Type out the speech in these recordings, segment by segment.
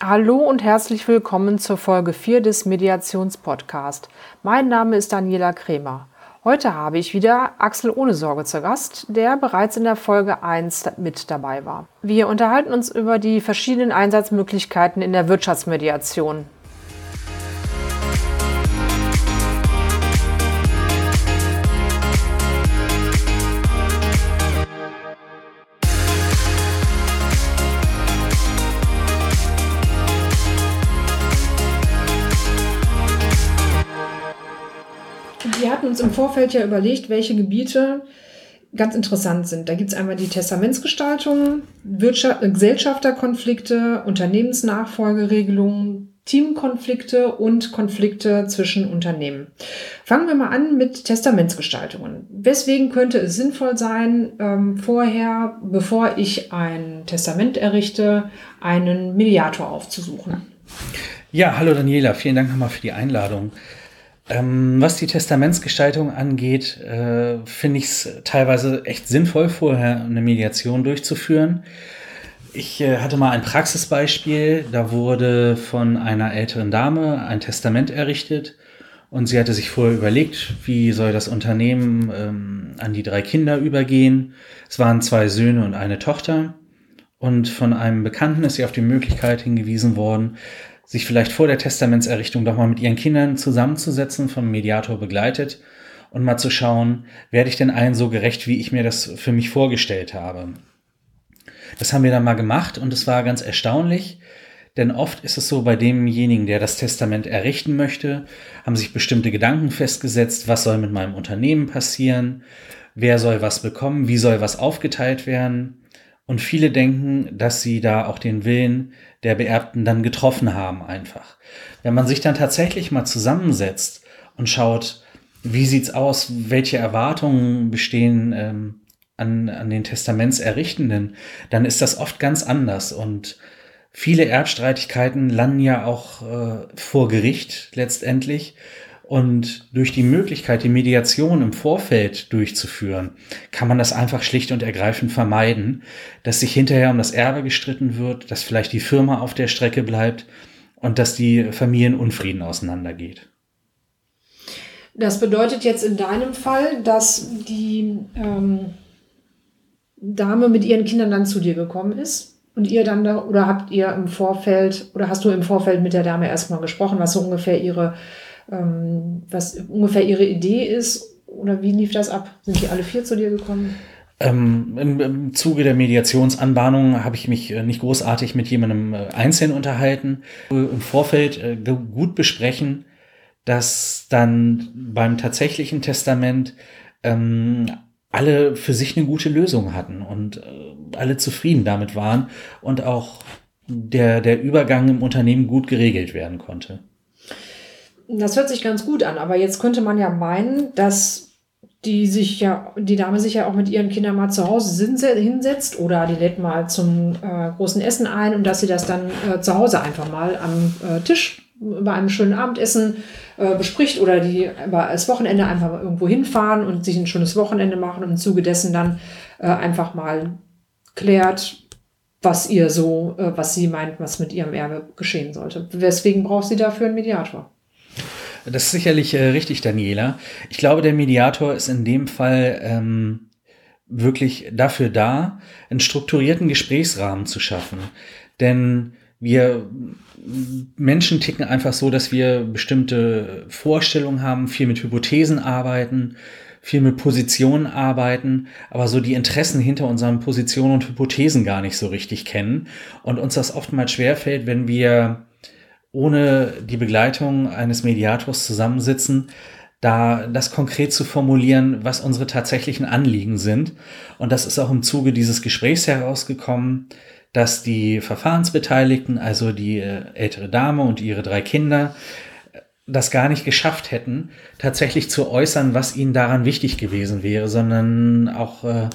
Hallo und herzlich willkommen zur Folge 4 des Mediationspodcast. Mein Name ist Daniela Kremer. Heute habe ich wieder Axel Ohne Sorge zu Gast, der bereits in der Folge 1 mit dabei war. Wir unterhalten uns über die verschiedenen Einsatzmöglichkeiten in der Wirtschaftsmediation. Wir hatten uns im Vorfeld ja überlegt, welche Gebiete ganz interessant sind. Da gibt es einmal die Testamentsgestaltung, Wirtschaft, Gesellschafterkonflikte, Unternehmensnachfolgeregelungen, Teamkonflikte und Konflikte zwischen Unternehmen. Fangen wir mal an mit Testamentsgestaltungen. Weswegen könnte es sinnvoll sein, ähm, vorher, bevor ich ein Testament errichte, einen Mediator aufzusuchen? Ja, hallo Daniela, vielen Dank nochmal für die Einladung. Ähm, was die Testamentsgestaltung angeht, äh, finde ich es teilweise echt sinnvoll, vorher eine Mediation durchzuführen. Ich äh, hatte mal ein Praxisbeispiel, da wurde von einer älteren Dame ein Testament errichtet und sie hatte sich vorher überlegt, wie soll das Unternehmen ähm, an die drei Kinder übergehen. Es waren zwei Söhne und eine Tochter. Und von einem Bekannten ist sie auf die Möglichkeit hingewiesen worden, sich vielleicht vor der Testamentserrichtung doch mal mit ihren Kindern zusammenzusetzen, vom Mediator begleitet und mal zu schauen, werde ich denn allen so gerecht, wie ich mir das für mich vorgestellt habe. Das haben wir dann mal gemacht und es war ganz erstaunlich, denn oft ist es so, bei demjenigen, der das Testament errichten möchte, haben sich bestimmte Gedanken festgesetzt, was soll mit meinem Unternehmen passieren, wer soll was bekommen, wie soll was aufgeteilt werden. Und viele denken, dass sie da auch den Willen der Beerbten dann getroffen haben einfach. Wenn man sich dann tatsächlich mal zusammensetzt und schaut, wie sieht's aus, welche Erwartungen bestehen ähm, an, an den Testamentserrichtenden, dann ist das oft ganz anders und viele Erbstreitigkeiten landen ja auch äh, vor Gericht letztendlich und durch die Möglichkeit, die Mediation im Vorfeld durchzuführen, kann man das einfach schlicht und ergreifend vermeiden, dass sich hinterher um das Erbe gestritten wird, dass vielleicht die Firma auf der Strecke bleibt und dass die Familienunfrieden auseinandergeht. Das bedeutet jetzt in deinem Fall, dass die ähm, Dame mit ihren Kindern dann zu dir gekommen ist und ihr dann da, oder habt ihr im Vorfeld oder hast du im Vorfeld mit der Dame erstmal gesprochen, was so ungefähr ihre ähm, was ungefähr ihre Idee ist? Oder wie lief das ab? Sind die alle vier zu dir gekommen? Ähm, im, im, Zuge der Mediationsanbahnung habe ich mich äh, nicht großartig mit jemandem äh, einzeln unterhalten. Im Vorfeld äh, gut besprechen, dass dann beim tatsächlichen Testament ähm, alle für sich eine gute Lösung hatten und äh, alle zufrieden damit waren und auch der, der Übergang im Unternehmen gut geregelt werden konnte. Das hört sich ganz gut an, aber jetzt könnte man ja meinen, dass die sich ja, die Dame sich ja auch mit ihren Kindern mal zu Hause hinsetzt oder die lädt mal zum äh, großen Essen ein und dass sie das dann äh, zu Hause einfach mal am äh, Tisch bei einem schönen Abendessen äh, bespricht oder die über das Wochenende einfach mal irgendwo hinfahren und sich ein schönes Wochenende machen und im Zuge dessen dann äh, einfach mal klärt, was ihr so, äh, was sie meint, was mit ihrem Erbe geschehen sollte. Weswegen braucht sie dafür einen Mediator? Das ist sicherlich äh, richtig, Daniela. Ich glaube, der Mediator ist in dem Fall ähm, wirklich dafür da, einen strukturierten Gesprächsrahmen zu schaffen. Denn wir Menschen ticken einfach so, dass wir bestimmte Vorstellungen haben, viel mit Hypothesen arbeiten, viel mit Positionen arbeiten, aber so die Interessen hinter unseren Positionen und Hypothesen gar nicht so richtig kennen und uns das oftmals schwerfällt, wenn wir ohne die Begleitung eines Mediators zusammensitzen, da das konkret zu formulieren, was unsere tatsächlichen Anliegen sind. Und das ist auch im Zuge dieses Gesprächs herausgekommen, dass die Verfahrensbeteiligten, also die äh, ältere Dame und ihre drei Kinder, das gar nicht geschafft hätten, tatsächlich zu äußern, was ihnen daran wichtig gewesen wäre, sondern auch äh,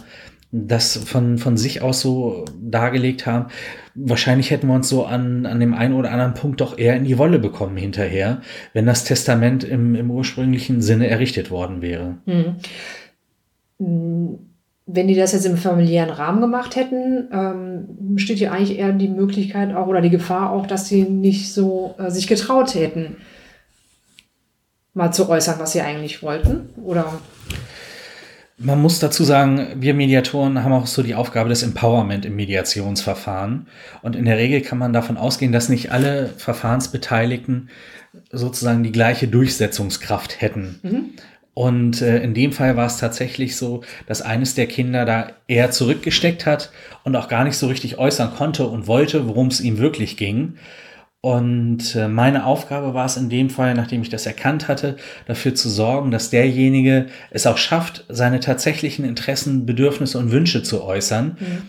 das von, von sich aus so dargelegt haben. Wahrscheinlich hätten wir uns so an, an dem einen oder anderen Punkt doch eher in die Wolle bekommen hinterher, wenn das Testament im, im ursprünglichen Sinne errichtet worden wäre. Hm. wenn die das jetzt im familiären Rahmen gemacht hätten, ähm, besteht ja eigentlich eher die Möglichkeit auch oder die Gefahr auch, dass sie nicht so äh, sich getraut hätten, mal zu äußern, was sie eigentlich wollten? Oder? Man muss dazu sagen, wir Mediatoren haben auch so die Aufgabe des Empowerment im Mediationsverfahren. Und in der Regel kann man davon ausgehen, dass nicht alle Verfahrensbeteiligten sozusagen die gleiche Durchsetzungskraft hätten. Mhm. Und äh, in dem Fall war es tatsächlich so, dass eines der Kinder da eher zurückgesteckt hat und auch gar nicht so richtig äußern konnte und wollte, worum es ihm wirklich ging. Und äh, meine Aufgabe war es in dem Fall, nachdem ich das erkannt hatte, dafür zu sorgen, dass derjenige es auch schafft, seine tatsächlichen Interessen, Bedürfnisse und Wünsche zu äußern. Mhm.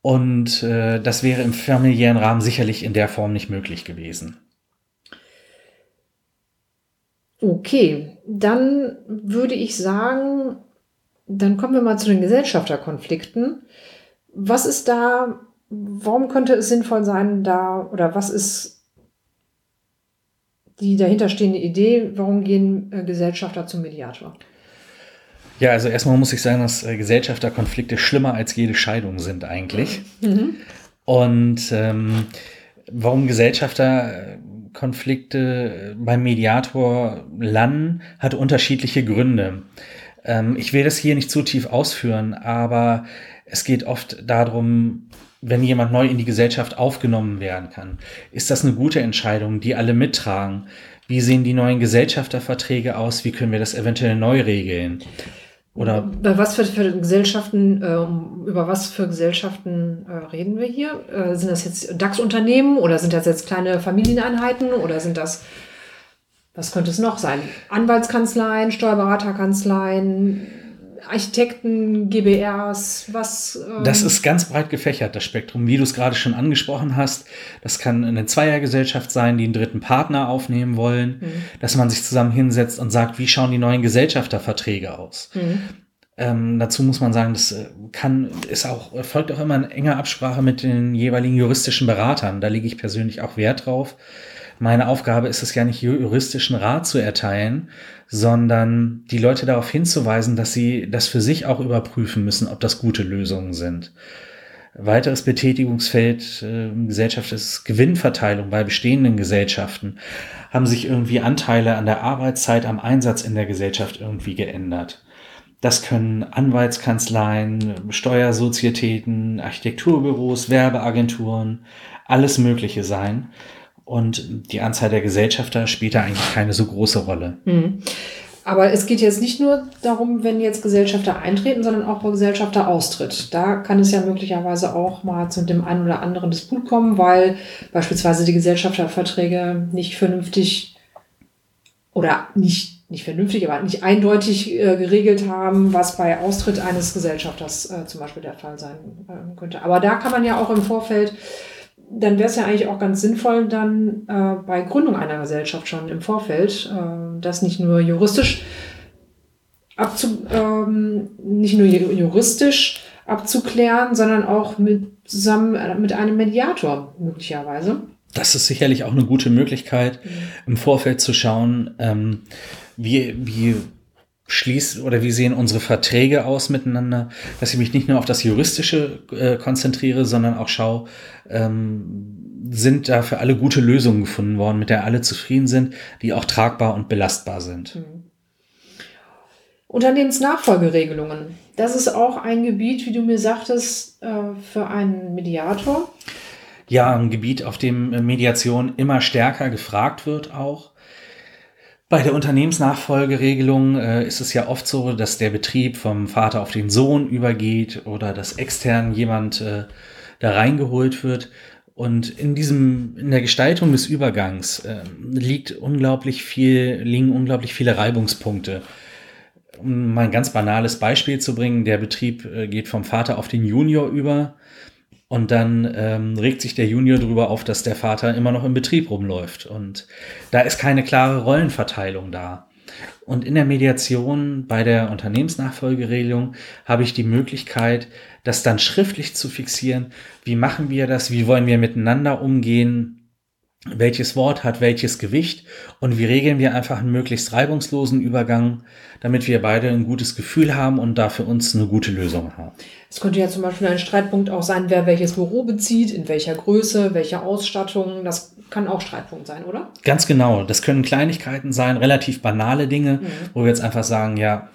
Und äh, das wäre im familiären Rahmen sicherlich in der Form nicht möglich gewesen. Okay, dann würde ich sagen, dann kommen wir mal zu den Gesellschafterkonflikten. Was ist da, warum könnte es sinnvoll sein, da, oder was ist die dahinterstehende Idee, warum gehen äh, Gesellschafter zum Mediator? Ja, also erstmal muss ich sagen, dass äh, Gesellschafterkonflikte schlimmer als jede Scheidung sind eigentlich. Mhm. Und ähm, warum Gesellschafterkonflikte beim Mediator landen, hat unterschiedliche Gründe. Ähm, ich will das hier nicht zu tief ausführen, aber es geht oft darum, wenn jemand neu in die Gesellschaft aufgenommen werden kann. Ist das eine gute Entscheidung, die alle mittragen? Wie sehen die neuen Gesellschafterverträge aus? Wie können wir das eventuell neu regeln? Oder bei was für, für Gesellschaften, äh, über was für Gesellschaften äh, reden wir hier? Äh, sind das jetzt DAX-Unternehmen oder sind das jetzt kleine Familieneinheiten oder sind das, was könnte es noch sein? Anwaltskanzleien, Steuerberaterkanzleien, Architekten, GBRs, was? Ähm das ist ganz breit gefächert, das Spektrum, wie du es gerade schon angesprochen hast. Das kann eine Zweiergesellschaft sein, die einen dritten Partner aufnehmen wollen, mhm. dass man sich zusammen hinsetzt und sagt, wie schauen die neuen Gesellschafterverträge aus? Mhm. Ähm, dazu muss man sagen, das äh, kann, ist auch, folgt auch immer in enger Absprache mit den jeweiligen juristischen Beratern. Da lege ich persönlich auch Wert drauf. Meine Aufgabe ist es ja nicht, juristischen Rat zu erteilen, sondern die Leute darauf hinzuweisen, dass sie das für sich auch überprüfen müssen, ob das gute Lösungen sind. Weiteres Betätigungsfeld äh, Gesellschaft ist Gewinnverteilung bei bestehenden Gesellschaften. Haben sich irgendwie Anteile an der Arbeitszeit, am Einsatz in der Gesellschaft irgendwie geändert. Das können Anwaltskanzleien, Steuersozietäten, Architekturbüros, Werbeagenturen, alles Mögliche sein. Und die Anzahl der Gesellschafter spielt da eigentlich keine so große Rolle. Mhm. Aber es geht jetzt nicht nur darum, wenn jetzt Gesellschafter eintreten, sondern auch, wo Gesellschafter austritt. Da kann es ja möglicherweise auch mal zu dem einen oder anderen Disput kommen, weil beispielsweise die Gesellschafterverträge nicht vernünftig oder nicht, nicht vernünftig, aber nicht eindeutig äh, geregelt haben, was bei Austritt eines Gesellschafters äh, zum Beispiel der Fall sein äh, könnte. Aber da kann man ja auch im Vorfeld dann wäre es ja eigentlich auch ganz sinnvoll, dann äh, bei Gründung einer Gesellschaft schon im Vorfeld, äh, das nicht nur juristisch abzu, ähm, nicht nur juristisch abzuklären, sondern auch mit, zusammen äh, mit einem Mediator möglicherweise. Das ist sicherlich auch eine gute Möglichkeit, mhm. im Vorfeld zu schauen, ähm, wie, wie schließt oder wie sehen unsere Verträge aus miteinander, dass ich mich nicht nur auf das Juristische äh, konzentriere, sondern auch schaue, ähm, sind da für alle gute Lösungen gefunden worden, mit der alle zufrieden sind, die auch tragbar und belastbar sind. Mhm. Unternehmensnachfolgeregelungen. Das ist auch ein Gebiet, wie du mir sagtest, äh, für einen Mediator. Ja, ein Gebiet, auf dem Mediation immer stärker gefragt wird auch. Bei der Unternehmensnachfolgeregelung äh, ist es ja oft so, dass der Betrieb vom Vater auf den Sohn übergeht oder dass extern jemand äh, da reingeholt wird. Und in diesem, in der Gestaltung des Übergangs äh, liegt unglaublich viel, liegen unglaublich viele Reibungspunkte. Um mal ein ganz banales Beispiel zu bringen, der Betrieb äh, geht vom Vater auf den Junior über und dann ähm, regt sich der Junior darüber auf, dass der Vater immer noch im Betrieb rumläuft. Und da ist keine klare Rollenverteilung da. Und in der Mediation bei der Unternehmensnachfolgeregelung habe ich die Möglichkeit, das dann schriftlich zu fixieren. Wie machen wir das? Wie wollen wir miteinander umgehen? Welches Wort hat welches Gewicht und wie regeln wir einfach einen möglichst reibungslosen Übergang, damit wir beide ein gutes Gefühl haben und da für uns eine gute Lösung haben. Es könnte ja zum Beispiel ein Streitpunkt auch sein, wer welches Büro bezieht, in welcher Größe, welche Ausstattung. Das kann auch Streitpunkt sein, oder? Ganz genau. Das können Kleinigkeiten sein, relativ banale Dinge, mhm. wo wir jetzt einfach sagen, ja,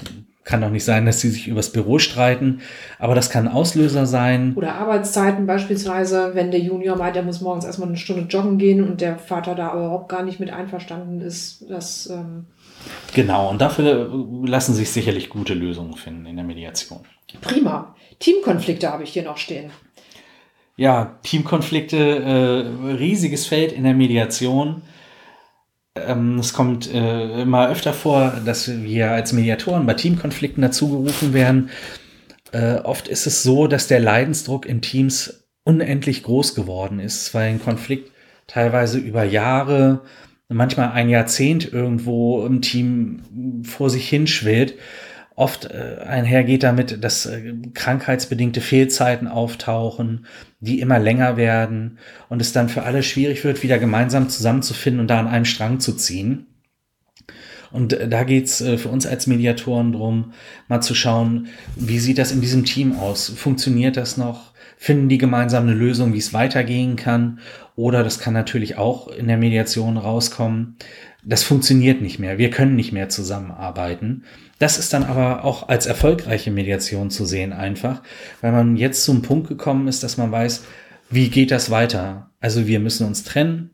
kann doch nicht sein, dass sie sich übers Büro streiten, aber das kann Auslöser sein. Oder Arbeitszeiten beispielsweise, wenn der Junior meint, er muss morgens erstmal eine Stunde joggen gehen und der Vater da überhaupt gar nicht mit einverstanden ist. Das, ähm genau, und dafür lassen sich sicherlich gute Lösungen finden in der Mediation. Prima. Teamkonflikte habe ich hier noch stehen. Ja, Teamkonflikte, äh, riesiges Feld in der Mediation. Ähm, es kommt äh, immer öfter vor, dass wir als Mediatoren bei Teamkonflikten dazugerufen werden. Äh, oft ist es so, dass der Leidensdruck in Teams unendlich groß geworden ist, weil ein Konflikt teilweise über Jahre, manchmal ein Jahrzehnt irgendwo im Team vor sich hinschwillt oft äh, einhergeht damit, dass äh, krankheitsbedingte Fehlzeiten auftauchen, die immer länger werden und es dann für alle schwierig wird, wieder gemeinsam zusammenzufinden und da an einem Strang zu ziehen. Und äh, da geht's äh, für uns als Mediatoren drum, mal zu schauen, wie sieht das in diesem Team aus? Funktioniert das noch? Finden die gemeinsam eine Lösung, wie es weitergehen kann? Oder das kann natürlich auch in der Mediation rauskommen. Das funktioniert nicht mehr. Wir können nicht mehr zusammenarbeiten. Das ist dann aber auch als erfolgreiche Mediation zu sehen einfach, weil man jetzt zum Punkt gekommen ist, dass man weiß, wie geht das weiter? Also wir müssen uns trennen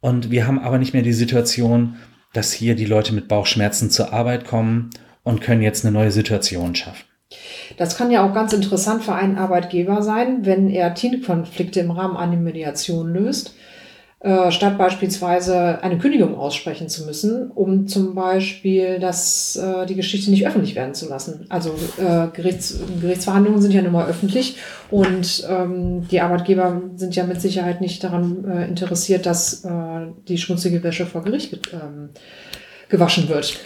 und wir haben aber nicht mehr die Situation, dass hier die Leute mit Bauchschmerzen zur Arbeit kommen und können jetzt eine neue Situation schaffen. Das kann ja auch ganz interessant für einen Arbeitgeber sein, wenn er Teamkonflikte im Rahmen einer Mediation löst äh, statt beispielsweise eine Kündigung aussprechen zu müssen, um zum Beispiel das, äh, die Geschichte nicht öffentlich werden zu lassen. Also äh, Gerichts, Gerichtsverhandlungen sind ja nun mal öffentlich und ähm, die Arbeitgeber sind ja mit Sicherheit nicht daran äh, interessiert, dass äh, die schmutzige Wäsche vor Gericht ähm, gewaschen wird.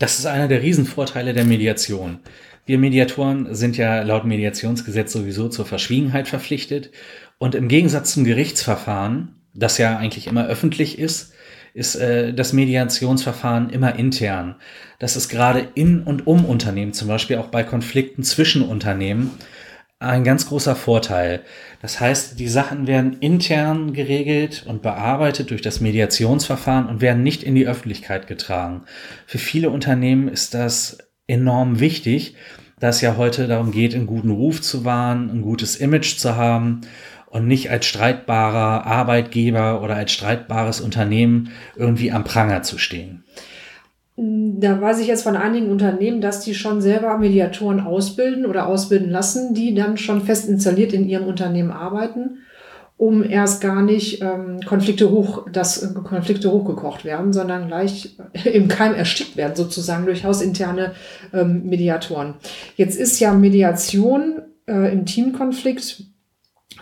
Das ist einer der Riesenvorteile der Mediation. Wir Mediatoren sind ja laut Mediationsgesetz sowieso zur Verschwiegenheit verpflichtet. Und im Gegensatz zum Gerichtsverfahren das ja eigentlich immer öffentlich ist, ist äh, das Mediationsverfahren immer intern. Das ist gerade in und um Unternehmen, zum Beispiel auch bei Konflikten zwischen Unternehmen, ein ganz großer Vorteil. Das heißt, die Sachen werden intern geregelt und bearbeitet durch das Mediationsverfahren und werden nicht in die Öffentlichkeit getragen. Für viele Unternehmen ist das enorm wichtig, da es ja heute darum geht, einen guten Ruf zu wahren, ein gutes Image zu haben und nicht als streitbarer Arbeitgeber oder als streitbares Unternehmen irgendwie am Pranger zu stehen. Da weiß ich jetzt von einigen Unternehmen, dass die schon selber Mediatoren ausbilden oder ausbilden lassen, die dann schon fest installiert in ihrem Unternehmen arbeiten, um erst gar nicht ähm, Konflikte hoch, dass äh, Konflikte hochgekocht werden, sondern gleich im Keim erstickt werden, sozusagen durch hausinterne ähm, Mediatoren. Jetzt ist ja Mediation äh, im Teamkonflikt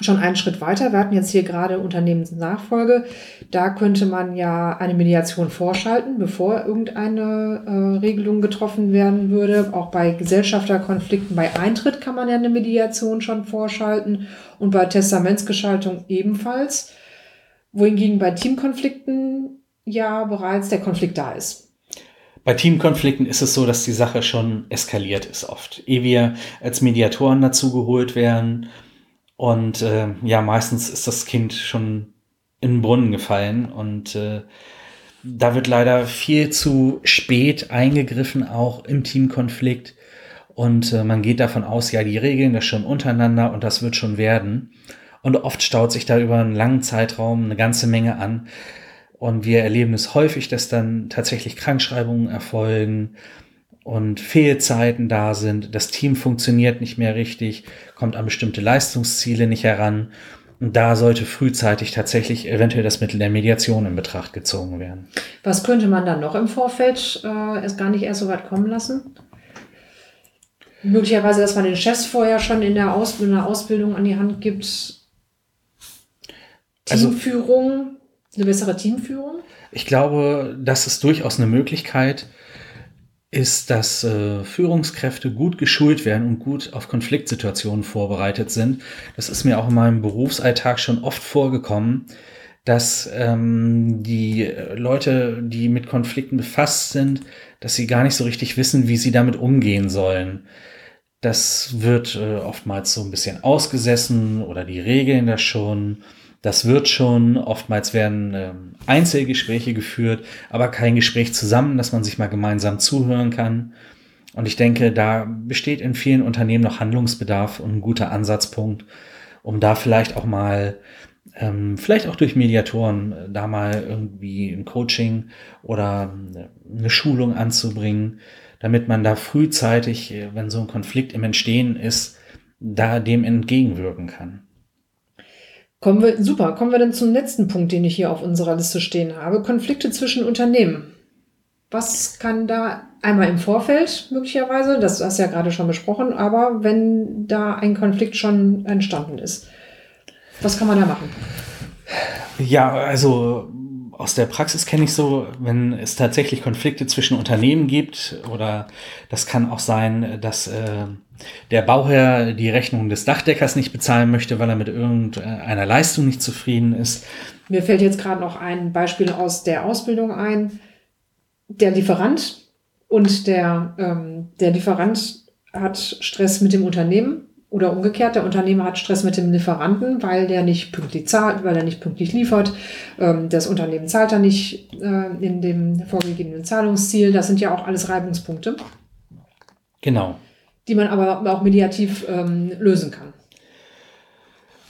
schon einen Schritt weiter. Wir hatten jetzt hier gerade Unternehmensnachfolge. Da könnte man ja eine Mediation vorschalten, bevor irgendeine äh, Regelung getroffen werden würde. Auch bei Gesellschafterkonflikten, bei Eintritt kann man ja eine Mediation schon vorschalten und bei Testamentsgestaltung ebenfalls. Wohingegen bei Teamkonflikten ja bereits der Konflikt da ist. Bei Teamkonflikten ist es so, dass die Sache schon eskaliert ist oft. Ehe wir als Mediatoren dazugeholt werden, und äh, ja, meistens ist das Kind schon in den Brunnen gefallen und äh, da wird leider viel zu spät eingegriffen, auch im Teamkonflikt. Und äh, man geht davon aus, ja, die regeln das schon untereinander und das wird schon werden. Und oft staut sich da über einen langen Zeitraum eine ganze Menge an. Und wir erleben es häufig, dass dann tatsächlich Krankschreibungen erfolgen, und Fehlzeiten da sind, das Team funktioniert nicht mehr richtig, kommt an bestimmte Leistungsziele nicht heran. Und da sollte frühzeitig tatsächlich eventuell das Mittel der Mediation in Betracht gezogen werden. Was könnte man dann noch im Vorfeld äh, erst gar nicht erst so weit kommen lassen? Möglicherweise, dass man den Chefs vorher schon in der, Aus in der Ausbildung an die Hand gibt. Also Teamführung, also, eine bessere Teamführung? Ich glaube, das ist durchaus eine Möglichkeit ist, dass äh, Führungskräfte gut geschult werden und gut auf Konfliktsituationen vorbereitet sind. Das ist mir auch in meinem Berufsalltag schon oft vorgekommen, dass ähm, die Leute, die mit Konflikten befasst sind, dass sie gar nicht so richtig wissen, wie sie damit umgehen sollen. Das wird äh, oftmals so ein bisschen ausgesessen oder die regeln das schon. Das wird schon. Oftmals werden ähm, Einzelgespräche geführt, aber kein Gespräch zusammen, dass man sich mal gemeinsam zuhören kann. Und ich denke, da besteht in vielen Unternehmen noch Handlungsbedarf und ein guter Ansatzpunkt, um da vielleicht auch mal, ähm, vielleicht auch durch Mediatoren, äh, da mal irgendwie ein Coaching oder äh, eine Schulung anzubringen, damit man da frühzeitig, äh, wenn so ein Konflikt im Entstehen ist, da dem entgegenwirken kann. Kommen wir, super, kommen wir dann zum letzten Punkt, den ich hier auf unserer Liste stehen habe. Konflikte zwischen Unternehmen. Was kann da einmal im Vorfeld möglicherweise, das hast du ja gerade schon besprochen, aber wenn da ein Konflikt schon entstanden ist, was kann man da machen? Ja, also aus der Praxis kenne ich so, wenn es tatsächlich Konflikte zwischen Unternehmen gibt oder das kann auch sein, dass äh, der Bauherr die Rechnung des Dachdeckers nicht bezahlen möchte, weil er mit irgendeiner Leistung nicht zufrieden ist. Mir fällt jetzt gerade noch ein Beispiel aus der Ausbildung ein. Der Lieferant und der, ähm, der Lieferant hat Stress mit dem Unternehmen oder umgekehrt, der Unternehmer hat Stress mit dem Lieferanten, weil der nicht pünktlich zahlt, weil er nicht pünktlich liefert. Ähm, das Unternehmen zahlt er nicht äh, in dem vorgegebenen Zahlungsziel. Das sind ja auch alles Reibungspunkte. Genau. Die man aber auch mediativ ähm, lösen kann.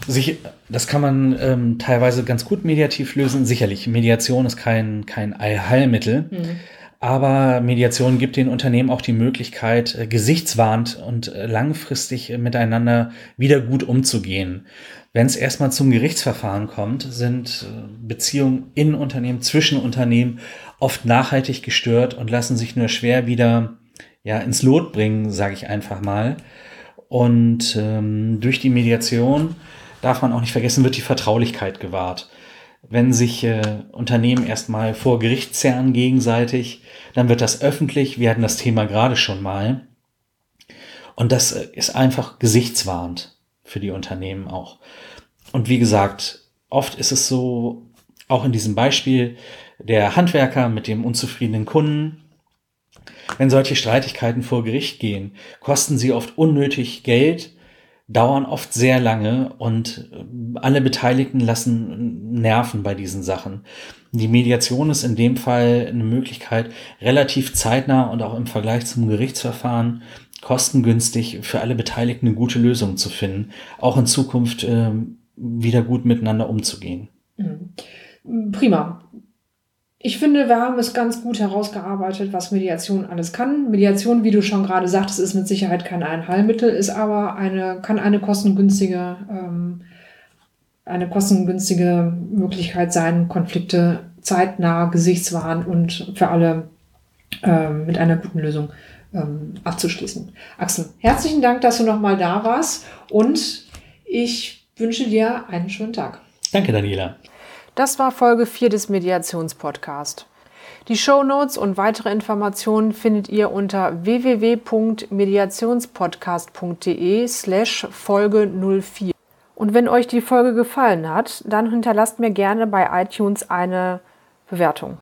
Sich, das kann man ähm, teilweise ganz gut mediativ lösen. Sicherlich, Mediation ist kein, kein Allheilmittel. Mhm. Aber Mediation gibt den Unternehmen auch die Möglichkeit, äh, gesichtswarnt und äh, langfristig äh, miteinander wieder gut umzugehen. Wenn es erstmal zum Gerichtsverfahren kommt, sind Beziehungen in Unternehmen, zwischen Unternehmen oft nachhaltig gestört und lassen sich nur schwer wieder ja, ins Lot bringen, sage ich einfach mal. Und ähm, durch die Mediation darf man auch nicht vergessen, wird die Vertraulichkeit gewahrt wenn sich äh, Unternehmen erstmal vor Gericht zerren gegenseitig, dann wird das öffentlich. Wir hatten das Thema gerade schon mal. Und das äh, ist einfach gesichtswahrend für die Unternehmen auch. Und wie gesagt, oft ist es so, auch in diesem Beispiel, der Handwerker mit dem unzufriedenen Kunden, wenn solche Streitigkeiten vor Gericht gehen, kosten sie oft unnötig Geld dauern oft sehr lange und äh, alle Beteiligten lassen Nerven bei diesen Sachen. Die Mediation ist in dem Fall eine Möglichkeit, relativ zeitnah und auch im Vergleich zum Gerichtsverfahren kostengünstig für alle Beteiligten eine gute Lösung zu finden, auch in Zukunft äh, wieder gut miteinander umzugehen. Mhm. Prima. Ich finde, wir haben es ganz gut herausgearbeitet, was Mediation alles kann. Mediation, wie du schon gerade sagtest, ist mit Sicherheit kein Einheilmittel, ist aber eine, kann eine kostengünstige, ähm, eine kostengünstige Möglichkeit sein, Konflikte zeitnah, gesichtswahrend und für alle ähm, mit einer guten Lösung ähm, abzuschließen. Axel, herzlichen Dank, dass du nochmal da warst und ich wünsche dir einen schönen Tag. Danke, Daniela. Das war Folge 4 des Mediationspodcast. Die Show Notes und weitere Informationen findet ihr unter www.mediationspodcast.de slash Folge 04. Und wenn euch die Folge gefallen hat, dann hinterlasst mir gerne bei iTunes eine Bewertung.